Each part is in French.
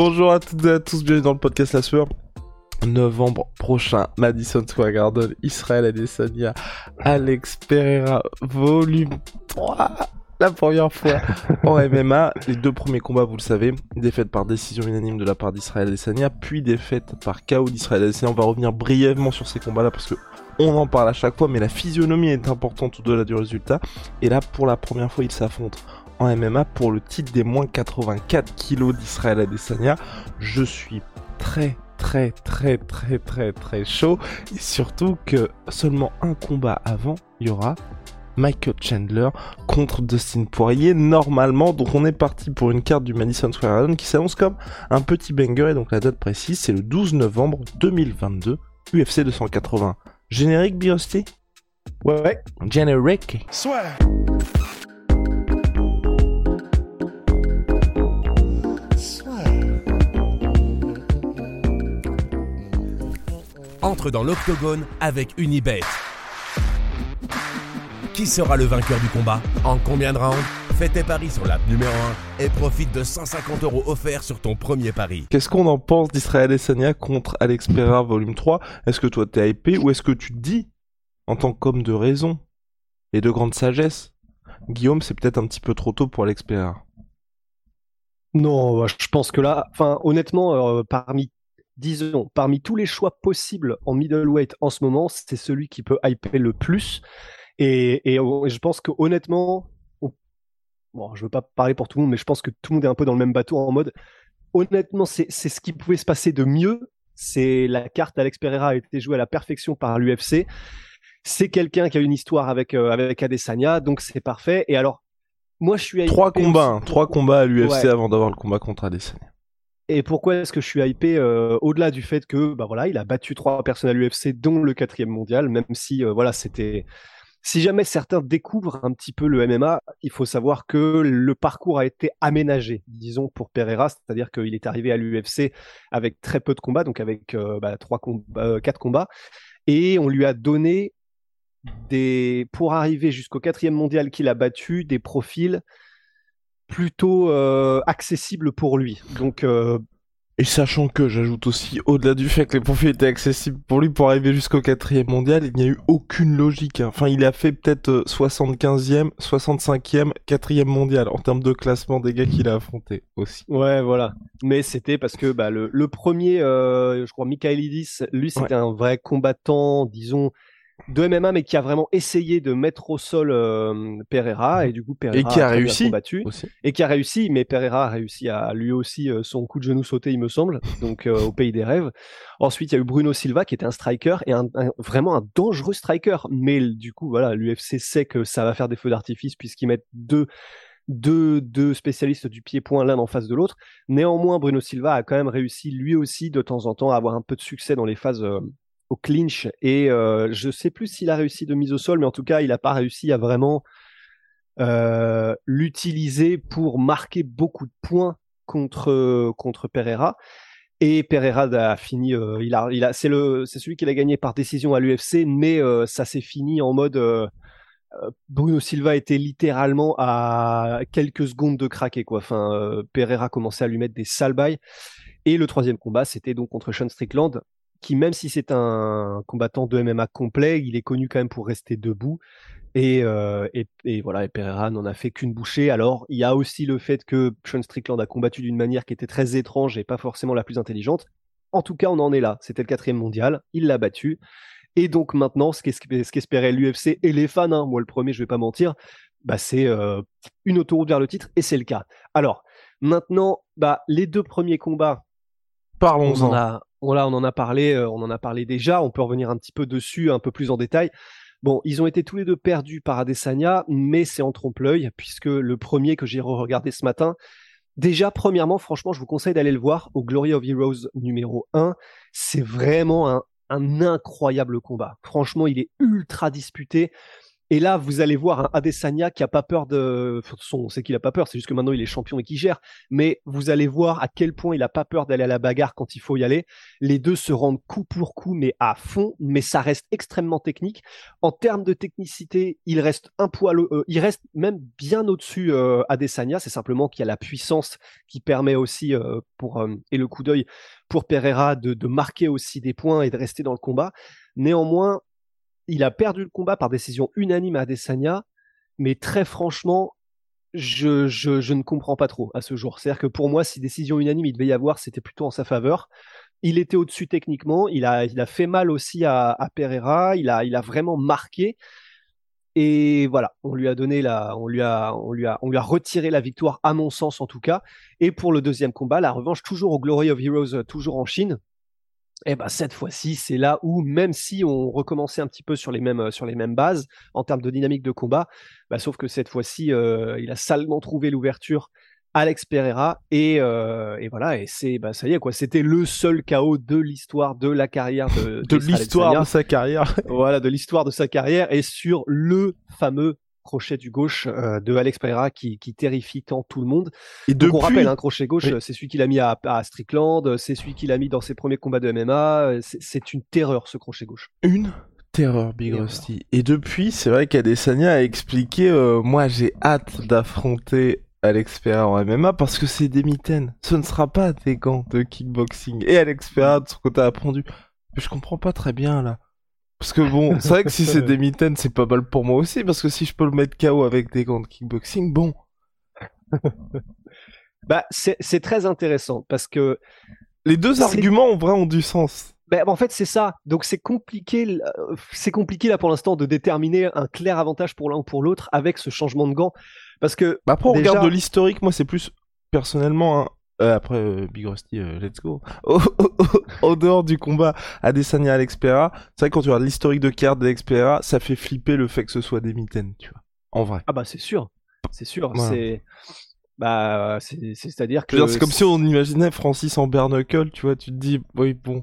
Bonjour à toutes et à tous, bienvenue dans le podcast La Sueur. Novembre prochain, Madison Square Garden, Israël Adesanya, Alex Pereira, volume 3. La première fois en MMA, les deux premiers combats, vous le savez, défaite par décision unanime de la part d'Israël Adesanya, puis défaite par KO d'Israël Adesanya. On va revenir brièvement sur ces combats-là parce que on en parle à chaque fois, mais la physionomie est importante au-delà du résultat. Et là, pour la première fois, ils s'affrontent en MMA pour le titre des moins 84 kilos d'Israël Adesanya. Je suis très très très très très très chaud. Et surtout que seulement un combat avant il y aura Michael Chandler contre Dustin Poirier normalement. Donc on est parti pour une carte du Madison Square Garden qui s'annonce comme un petit banger. Et donc la date précise c'est le 12 novembre 2022 UFC 280 générique Biosti Ouais, ouais. Générique. Soit. Entre dans l'octogone avec Unibet. Qui sera le vainqueur du combat En combien de rounds Fais tes paris sur l'app numéro 1 et profite de 150 euros offerts sur ton premier pari. Qu'est-ce qu'on en pense d'Israël Adesanya contre Alex Pereira volume 3 Est-ce que toi t'es hypé ou est-ce que tu te dis, en tant qu'homme de raison et de grande sagesse, Guillaume, c'est peut-être un petit peu trop tôt pour Alex Pereira? Non, bah, je pense que là, enfin, honnêtement, euh, parmi, disons, parmi tous les choix possibles en middleweight en ce moment, c'est celui qui peut hyper le plus. Et, et, je pense que honnêtement, on- bon, je veux pas parler pour tout le monde, mais je pense que tout le monde est un peu dans le même bateau en mode, honnêtement, c'est ce qui pouvait se passer de mieux. C'est la carte Alex Pereira a été jouée à la perfection par l'UFC. C'est quelqu'un qui a une histoire avec euh, avec Adesanya, donc c'est parfait. Et alors, moi, je suis Trois combats, hein, trois combats à l'UFC Ouais. avant d'avoir le combat contre Adesanya. Et pourquoi est-ce que je suis hypé euh, au-delà du fait que bah voilà, il a battu trois personnes à l'UFC, dont le quatrième mondial, même si euh, voilà, c'était. Si jamais certains découvrent un petit peu le MMA, il faut savoir que le parcours a été aménagé, disons pour Pereira, c'est-à-dire qu'il est arrivé à l'UFC avec très peu de combats, donc avec euh, bah, trois combats, euh, quatre combats, et on lui a donné des pour arriver jusqu'au quatrième mondial qu'il a battu des profils plutôt euh, accessibles pour lui. Donc euh, Et sachant que, j'ajoute aussi, au-delà du fait que les profils étaient accessibles pour lui pour arriver jusqu'au quatrième mondial, il n'y a eu aucune logique. hein. Enfin, il a fait peut-être euh, 75e, 65e, quatrième mondial en termes de classement des gars qu'il a affrontés aussi. Ouais, voilà. Mais c'était parce que bah, le, le premier, euh, je crois, Michaelidis, lui, c'était un vrai combattant, disons, de MMA, mais qui a vraiment essayé de mettre au sol euh, Pereira, et du coup, Pereira Et qui a réussi combattu, aussi. et qui a réussi, mais Pereira a réussi à lui aussi euh, son coup de genou sauté, il me semble, donc euh, au pays des rêves. Ensuite, il y a eu Bruno Silva, qui était un striker, et un, un- vraiment un dangereux striker, mais du coup, voilà, l'UFC sait que ça va faire des feux d'artifice, puisqu'ils mettent deux deux, deux spécialistes du pied-point l'un en face de l'autre. Néanmoins, Bruno Silva a quand même réussi lui aussi de temps en temps à avoir un peu de succès dans les phases euh, au clinch. Et euh, je sais plus s'il a réussi de mise au sol, mais en tout cas, il n'a pas réussi à vraiment euh, l'utiliser pour marquer beaucoup de points contre, contre Pereira. Et Pereira a fini, euh, il a, il a, c'est le, c'est celui qui l'a gagné par décision à l'UFC, mais ça s'est fini en mode Bruno Silva était littéralement à quelques secondes de craquer quoi. Enfin, Pereira commençait à lui mettre des sales bails. Et le troisième combat, c'était donc contre Sean Strickland, qui même si c'est un combattant de MMA complet, il est connu quand même pour rester debout. Et, euh, et, et voilà, et Pereira n'en a fait qu'une bouchée. Alors, il y a aussi le fait que Sean Strickland a combattu d'une manière qui était très étrange et pas forcément la plus intelligente. En tout cas, on en est là. C'était le quatrième mondial. Il l'a battu. Et donc maintenant, ce qu'es- ce qu'espérait l'UFC et les fans, hein, moi le premier, je vais pas mentir, bah, c'est euh, une autoroute vers le titre et c'est le cas. Alors maintenant, bah, les deux premiers combats, on en Parlons-en. a, on, là, on en a parlé, euh, on en a parlé déjà. On peut revenir un petit peu dessus, un peu plus en détail. Bon, ils ont été tous les deux perdus par Adesanya, mais c'est en trompe-l'œil puisque le premier que j'ai regardé ce matin, Déjà, premièrement, franchement, je vous conseille d'aller le voir au Glory of Heroes numéro 1. C'est vraiment un incroyable combat. Franchement, il est ultra disputé. Et là, vous allez voir un Adesanya qui a pas peur de. Son, on qu'il a pas peur, c'est juste que maintenant il est champion et qu'il gère. Mais vous allez voir à quel point il a pas peur d'aller à la bagarre quand il faut y aller. Les deux se rendent coup pour coup, mais à fond. Mais ça reste extrêmement technique. En termes de technicité, il reste un poil, euh, il reste même bien au-dessus euh, Adesanya. C'est simplement qu'il y a la puissance qui permet aussi euh, pour euh, et le coup d'œil pour Pereira de, de marquer aussi des points et de rester dans le combat. Néanmoins, il a perdu le combat par décision unanime à Adesanya, mais très franchement, je, ne comprends pas trop à ce jour. C'est-à-dire que pour moi, si décision unanime il devait y avoir, c'était plutôt en sa faveur. Il était au-dessus techniquement, il a, fait mal aussi à, Pereira, il a, vraiment marqué. Et voilà, on lui a donné on lui a, retiré la victoire, à mon sens en tout cas. Et pour le deuxième combat, la revanche toujours au Glory of Heroes, toujours en Chine. Et ben cette fois-ci, c'est là où même si on recommençait un petit peu sur les mêmes sur les mêmes bases en termes de dynamique de combat, bah, sauf que cette fois-ci, euh, il a salement trouvé l'ouverture. Alex Pereira et, euh, et voilà et c'est bah ça y est quoi c'était le seul chaos de l'histoire de la carrière de De l'histoire de sa carrière. voilà de l'histoire de sa carrière et sur le fameux crochet du gauche euh, de Alex Pereira qui, qui terrifie tant tout le monde Et donc depuis, on rappelle, un crochet gauche, Oui. euh, c'est celui qu'il a mis à, à Strickland, c'est celui qu'il a mis dans ses premiers combats de MMA. euh, c'est- une terreur ce crochet gauche. une terreur, Big Terreur. Rusty. Et depuis, c'est vrai qu'Adesanya a expliqué, euh, moi j'ai hâte d'affronter Alex Pereira en MMA parce que c'est des mitaines. Ce ne sera pas des gants de kickboxing. Et Alex Pereira, de son côté, a répondu, je comprends pas très bien là. Parce que bon, c'est vrai que si c'est des mitaines, c'est pas mal pour moi aussi, parce que si je peux le mettre KO avec des gants de kickboxing, bon. Bah, c'est très intéressant parce que, Les deux arguments en vrai ont du sens. bah, en fait, c'est ça. Donc c'est compliqué, euh, c'est compliqué là pour l'instant de déterminer un clair avantage pour l'un ou pour l'autre avec ce changement de gants, parce que Bah après, on Déjà- regarde de l'historique, moi c'est plus personnellement. hein, euh, après, euh, Big Rusty, euh, let's go. Au dehors du combat Adesanya Alex Pereira, c'est vrai que quand tu regardes l'historique de carte d'Alex Pereira, ça fait flipper le fait que ce soit des mitaines, tu vois. En vrai. ah bah c'est sûr, c'est sûr, Voilà. c'est bah c'est c'est à dire que c'est comme si on imaginait Francis en bare knuckle, tu vois, tu te dis, oui, bon.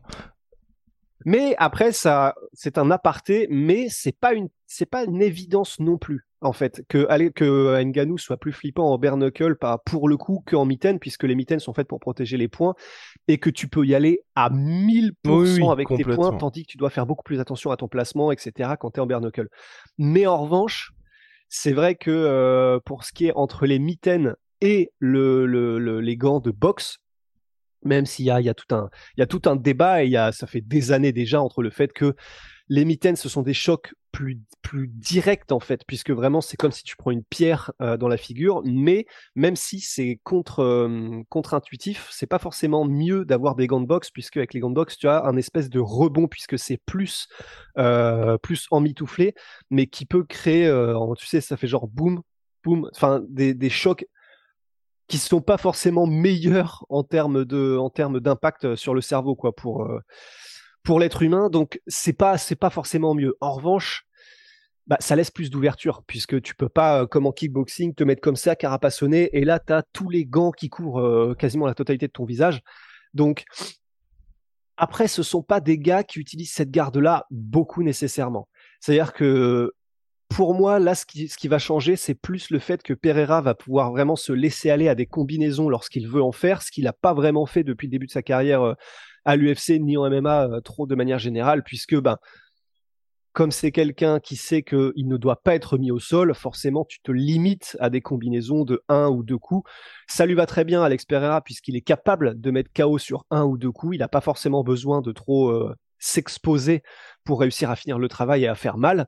Mais après, ça, c'est un aparté, mais c'est pas une, c'est pas une évidence non plus, en fait, que, Ngannou soit plus flippant en bare knuckle, pas pour le coup, qu'en mitaine, puisque les mitaines sont faites pour protéger les points, et que tu peux y aller à 1000% Oui, oui, avec tes points, tandis que tu dois faire beaucoup plus attention à ton placement, etc., quand tu es en bare knuckle. Mais en revanche, c'est vrai que euh, pour ce qui est entre les mitaines et le, le- le- les gants de boxe, même s'il y a, y, a tout un, débat, et y a, ça fait des années déjà entre le fait que les mitaines, ce sont des chocs plus, directs en fait, puisque vraiment c'est comme si tu prends une pierre euh, dans la figure, mais même si c'est contre, euh, contre-intuitif, c'est pas forcément mieux d'avoir des gants de boxe, puisque avec les gants de boxe, tu as un espèce de rebond, puisque c'est plus, euh, plus emmitouflé, mais qui peut créer, tu sais, ça fait genre boum, boum, enfin des, des chocs qui sont pas forcément meilleurs en termes de en termes d'impact sur le cerveau quoi pour euh, pour l'être humain. Donc c'est pas c'est pas forcément mieux. En revanche bah, ça laisse plus d'ouverture puisque tu peux pas euh, comme en kickboxing te mettre comme ça carapassonné et là tu as tous les gants qui couvrent euh, quasiment la totalité de ton visage. Donc après ce sont pas des gars qui utilisent cette garde là beaucoup nécessairement. C'est-à-dire que pour moi, là, ce qui, va changer, c'est plus le fait que Pereira va pouvoir vraiment se laisser aller à des combinaisons lorsqu'il veut en faire, ce qu'il n'a pas vraiment fait depuis le début de sa carrière euh, à l'UFC ni en MMA euh, trop de manière générale, puisque ben, comme c'est quelqu'un qui sait qu'il ne doit pas être mis au sol, forcément, tu te limites à des combinaisons de un ou deux coups. Ça lui va très bien, Alex Pereira, puisqu'il est capable de mettre KO sur un ou deux coups. Il n'a pas forcément besoin de trop euh, s'exposer pour réussir à finir le travail et à faire mal.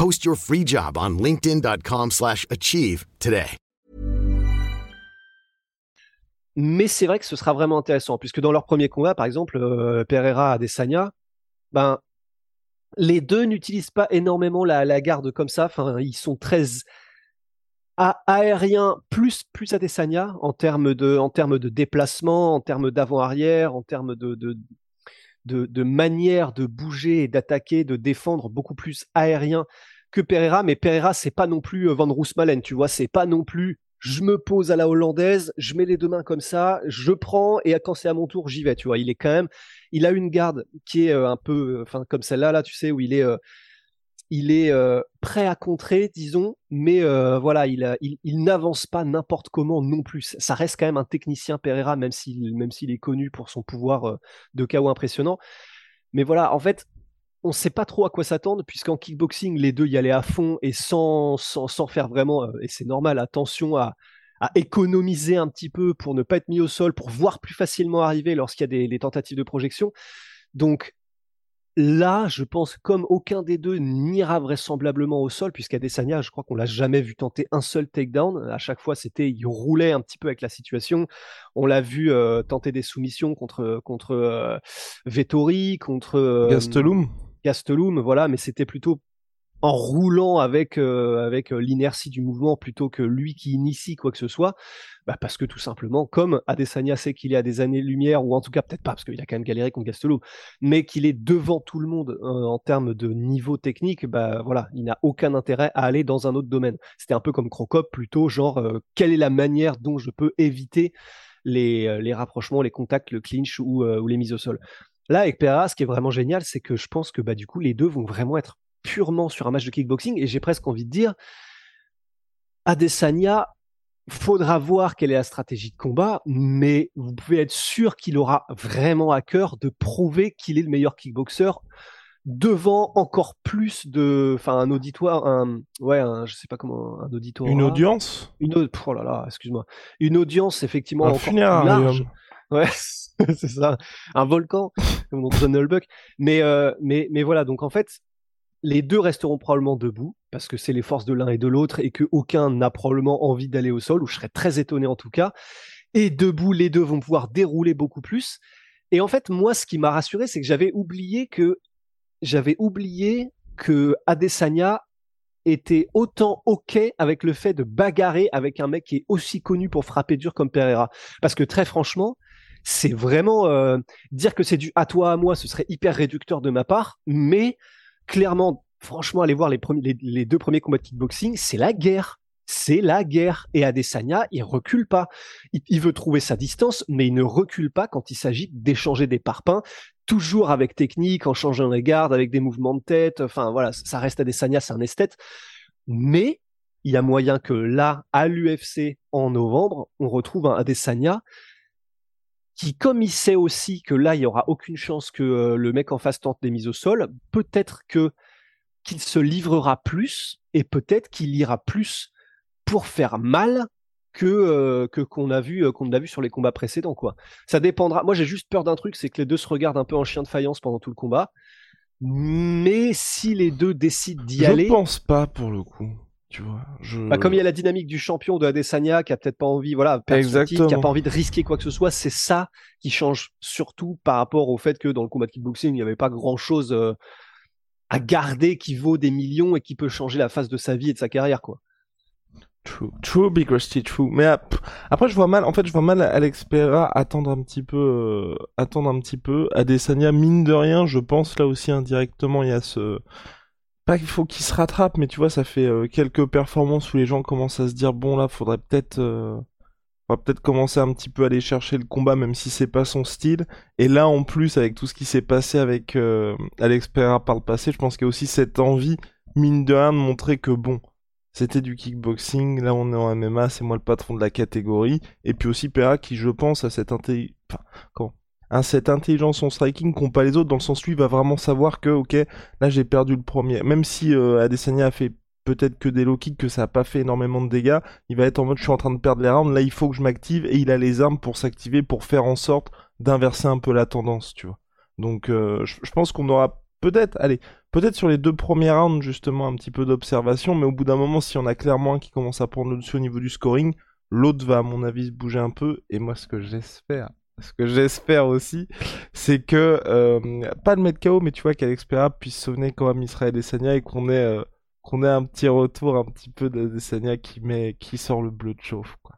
Post your free job on linkedin.com/achieve slash achieve today. mais c'est vrai que ce sera vraiment intéressant, puisque dans leur premier combat, par exemple, euh, Pereira Adesanya, ben, les deux n'utilisent pas énormément la, garde comme ça. Enfin, ils sont très aériens plus plus Adesanya en termes de en de déplacement, en termes d'avant-arrière, en termes de de, manière de bouger et d'attaquer, de défendre beaucoup plus aérien que Pereira. Mais Pereira, c'est pas non plus euh, Van Roosmalen, tu vois, c'est pas non plus je me pose à la hollandaise, je mets les deux mains comme ça, je prends et quand c'est à mon tour, j'y vais. Tu vois, il est quand même, il a une garde qui est euh, un peu, enfin comme celle-là, là, tu sais, où il est, euh, il est prêt à contrer, disons, mais voilà, il, il, n'avance pas n'importe comment non plus. Ça reste quand même un technicien Pereira, même s'il, même s'il est connu pour son pouvoir de chaos impressionnant. Mais voilà, en fait, on ne sait pas trop à quoi s'attendre, puisqu'en kickboxing, les deux y allaient à fond et sans, sans, sans faire vraiment, euh, et c'est normal, attention à, à, économiser un petit peu pour ne pas être mis au sol, pour voir plus facilement arriver lorsqu'il y a des, des, tentatives de projection. Donc là, je pense, comme aucun des deux n'ira vraisemblablement au sol, puisqu'Adesanya, je crois qu'on l'a jamais vu tenter un seul takedown. À chaque fois, c'était, il roulait un petit peu avec la situation. On l'a vu euh, tenter des soumissions contre contre euh, Vettori, contre euh, Gastelum. Gastelum, voilà, mais c'était plutôt en roulant avec euh, avec euh, l'inertie du mouvement plutôt que lui qui initie quoi que ce soit, bah parce que tout simplement, comme Adesanya sait qu'il est à des années-lumière, ou en tout cas peut-être pas, parce qu'il a quand même galéré contre Gastelum, mais qu'il est devant tout le monde euh, en termes de niveau technique, bah voilà, il n'a aucun intérêt à aller dans un autre domaine. C'était un peu comme Crocop, plutôt genre quelle est la manière dont je peux éviter les, les rapprochements, les contacts, le clinch ou, ou les mises au sol. Là, avec Pereira, ce qui est vraiment génial, c'est que je pense que bah, du coup, les deux vont vraiment être purement sur un match de kickboxing. Et j'ai presque envie de dire, Adesanya, faudra voir quelle est la stratégie de combat, mais vous pouvez être sûr qu'il aura vraiment à cœur de prouver qu'il est le meilleur kickboxer devant encore plus de, enfin, un auditoire, un, ouais, un, je sais pas comment, un auditoire. Une audience? Une, oh là là, excuse-moi. Une audience, effectivement, un encore plus large. Ouais, c'est ça, un volcan, comme dans John Mais, euh, mais, mais voilà, donc en fait, les deux resteront probablement debout parce que c'est les forces de l'un et de l'autre et que aucun n'a probablement envie d'aller au sol, ou je serais très étonné en tout cas. Et debout, les deux vont pouvoir dérouler beaucoup plus. Et en fait, moi, ce qui m'a rassuré, c'est que j'avais oublié que j'avais oublié que Adesanya était autant ok avec le fait de bagarrer avec un mec qui est aussi connu pour frapper dur comme Pereira. Parce que très franchement, c'est vraiment euh, dire que c'est du à toi à moi, ce serait hyper réducteur de ma part, mais clairement, franchement, aller voir les, deux premiers combats de kickboxing, c'est la guerre. C'est la guerre. Et Adesanya, il recule pas. Il, veut trouver sa distance, mais il ne recule pas quand il s'agit d'échanger des parpaings, toujours avec technique, en changeant les gardes, avec des mouvements de tête. Enfin, voilà, ça reste Adesanya, c'est un esthète. Mais il y a moyen que là, à l'UFC, en novembre, on retrouve un Adesanya qui, comme il sait aussi que là, il y aura aucune chance que euh, le mec en face tente des mises au sol, peut-être que qu'il se livrera plus et peut-être qu'il ira plus pour faire mal que euh, que qu'on a vu euh, qu'on a vu sur les combats précédents quoi. Ça dépendra. Moi, j'ai juste peur d'un truc, c'est que les deux se regardent un peu en chien de faïence pendant tout le combat. Mais si les deux décident d'y aller, je pense pas pour le coup. Tu vois, je... bah, comme il y a la dynamique du champion de Adesanya qui a peut-être pas envie, voilà, qui a pas envie de risquer quoi que ce soit, c'est ça qui change surtout par rapport au fait que dans le combat de kickboxing, il n'y avait pas grand chose euh, à garder qui vaut des millions et qui peut changer la face de sa vie et de sa carrière, quoi. True, true, Big Rusty, true. Mais après, je vois mal, en fait, je vois mal Alex Pereira attendre un petit peu, euh, attendre un petit peu. Adesanya, mine de rien, je pense là aussi indirectement, il y a ce, pas qu'il faut qu'il se rattrape, mais tu vois, ça fait euh, quelques performances où les gens commencent à se dire bon là, faudrait peut-être, euh, va peut-être commencer un petit peu à aller chercher le combat, même si c'est pas son style. Et là, en plus, avec tout ce qui s'est passé avec euh, Alex Pereira par le passé, je pense qu'il y a aussi cette envie, mine de rien, de montrer que bon, c'était du kickboxing, là on est en MMA, c'est moi le patron de la catégorie. Et puis aussi Pereira qui, je pense, a cette intelligence, enfin, comment Hein, cette intelligence en striking qu'ont pas les autres, dans le sens où il va vraiment savoir que, ok, là j'ai perdu le premier. Même si euh, Adesanya a fait peut-être que des low kicks, que ça a pas fait énormément de dégâts, il va être en mode je suis en train de perdre les rounds, là il faut que je m'active, et il a les armes pour s'activer, pour faire en sorte d'inverser un peu la tendance, tu vois. Donc euh, je, pense qu'on aura peut-être, allez, peut-être sur les deux premiers rounds justement un petit peu d'observation, mais au bout d'un moment, si on a clairement un qui commence à prendre le dessus au niveau du scoring, L'autre va, à mon avis, se bouger un peu. Et moi, ce que j'espère, ce que j'espère aussi, c'est que, euh, pas de mettre KO, mais tu vois, qu'Alexpera puisse sauver quand même Israël et Sanya et qu'on ait, euh, qu'on ait un petit retour un petit peu de, de Sanya qui, met, qui sort le bleu de chauffe, quoi.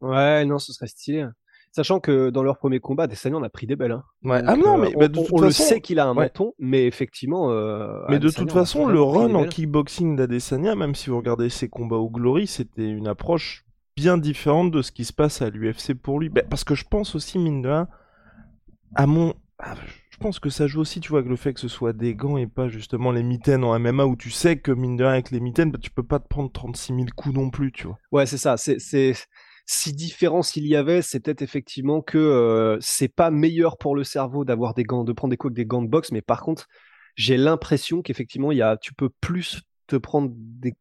Ouais, non, ce serait stylé. Sachant que dans leur premier combat, Desania on a pris des belles. Hein. Ouais. Donc, ah non, euh, mais on, bah, de on- toute on le sait qu'il a un ouais. menton, mais effectivement. Mais de Adesanya, toute façon, le run en belles. kickboxing d'Adesanya, même si vous regardez ses combats au Glory, c'était une approche bien différente de ce qui se passe à l'UFC pour lui. Ben, parce que je pense aussi, mine de rien, à mon... ah, Je pense que ça joue aussi, tu vois, avec le fait que ce soit des gants et pas justement les mitaines en MMA où tu sais que, mine de rien, avec les mitaines, bah, tu peux pas te prendre 36 000 coups non plus, tu vois. Ouais, c'est ça. C'est, c'est si différence il y avait, c'est peut-être effectivement que euh, c'est pas meilleur pour le cerveau d'avoir des gants, de prendre des coups avec des gants de boxe, mais par contre, j'ai l'impression qu'effectivement, il y a, tu peux plus te prendre des,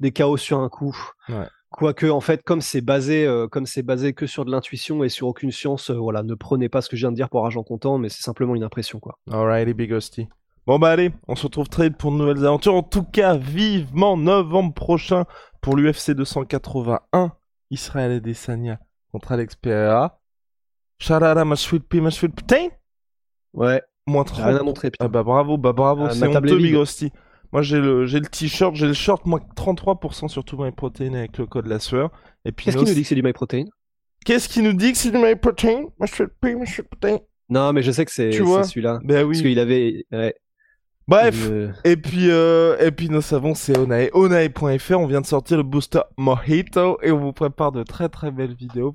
des KO sur un coup. Ouais. Quoique, en fait, comme c'est basé, euh, comme c'est basé que sur de l'intuition et sur aucune science, euh, voilà, ne prenez pas ce que je viens de dire pour argent comptant, mais c'est simplement une impression, quoi. Alrighty, Big Hostie. Bon bah allez, on se retrouve très vite pour de nouvelles aventures. En tout cas, vivement novembre prochain pour l'UFC 281, Israël Adesanya contre Alex Pereira. Sharara, ma sweet pea, ma sweet protein. Ouais, Moins j'ai rien à 30. montrer, putain. Ah bah bravo, bah bravo, Ah, c'est honteux, Big. Hostie. Moi j'ai le, j'ai le t-shirt, j'ai le short, moi 33% sur tout my protein avec le code la sueur. Et puis Qu'est-ce nos- qui nous dit que c'est du MyProtein Qu'est-ce qui nous dit que c'est du my protein? Ma sweet pea, ma sweet protein. Non, mais je sais que c'est, Tu c'est vois? celui-là. Ben Parce qu'il avait. ouais, Bref. une- Et puis, euh, et puis nous savons, c'est Onae. Onae.fr, on vient de sortir le booster Mojito et on vous prépare de très très belles vidéos.